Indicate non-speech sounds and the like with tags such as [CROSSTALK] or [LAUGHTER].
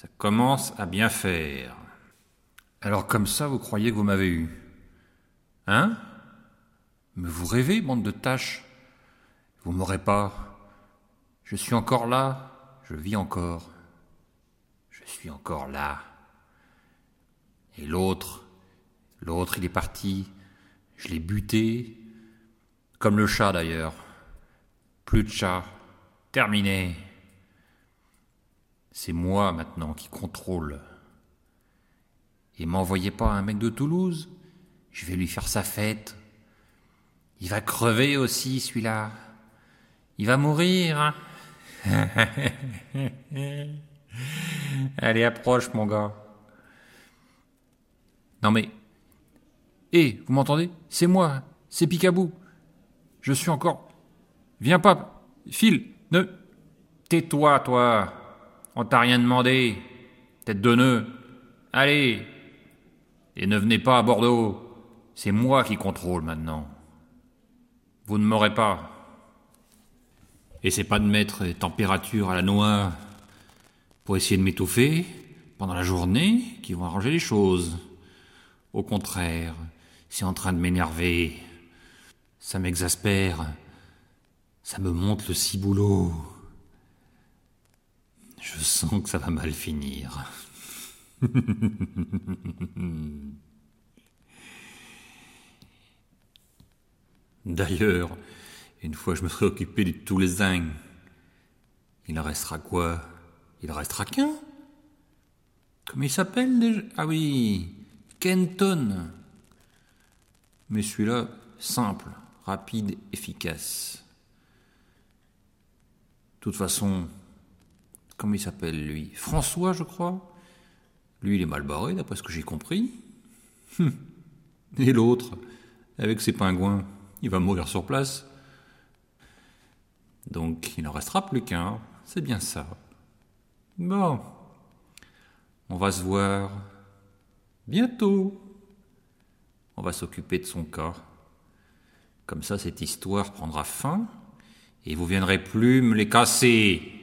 Ça commence à bien faire. Alors comme ça, vous croyez que vous m'avez eu? Hein? Mais vous rêvez, bande de tâches Vous m'aurez pas. Je suis encore là, je vis encore. Je suis encore là. Et l'autre, l'autre, il est parti. Je l'ai buté. Comme le chat d'ailleurs. Plus de chat. Terminé. C'est moi maintenant qui contrôle. Et m'envoyez pas un mec de Toulouse. Je vais lui faire sa fête. Il va crever aussi, celui-là. Il va mourir. hein. [LAUGHS] Allez, approche, mon gars. Non mais... Hé, vous m'entendez? C'est moi, c'est Picabou. Je suis encore... Viens pas, file, ne... Tais-toi, toi. On t'a rien demandé. Tête de nœud. Allez. Et ne venez pas à Bordeaux. C'est moi qui contrôle maintenant. Vous ne m'aurez pas. Et c'est pas de mettre les températures à la noix pour essayer de m'étouffer pendant la journée qui vont arranger les choses. Au contraire, c'est en train de m'énerver. Ça m'exaspère. Ça me monte le ciboulot. Je sens que ça va mal finir. [LAUGHS] D'ailleurs, une fois je me serai occupé de tous les zincs. Il en restera quoi? Il en restera qu'un? Comment il s'appelle déjà? Ah oui, Kenton. Mais celui-là, simple, rapide, efficace. De toute façon, comment il s'appelle lui? François, je crois. Lui, il est mal barré, d'après ce que j'ai compris. Hum. Et l'autre, avec ses pingouins, il va mourir sur place. Donc, il n'en restera plus qu'un. C'est bien ça. Bon. On va se voir bientôt. On va s'occuper de son cas. Comme ça, cette histoire prendra fin et vous viendrez plus me les casser.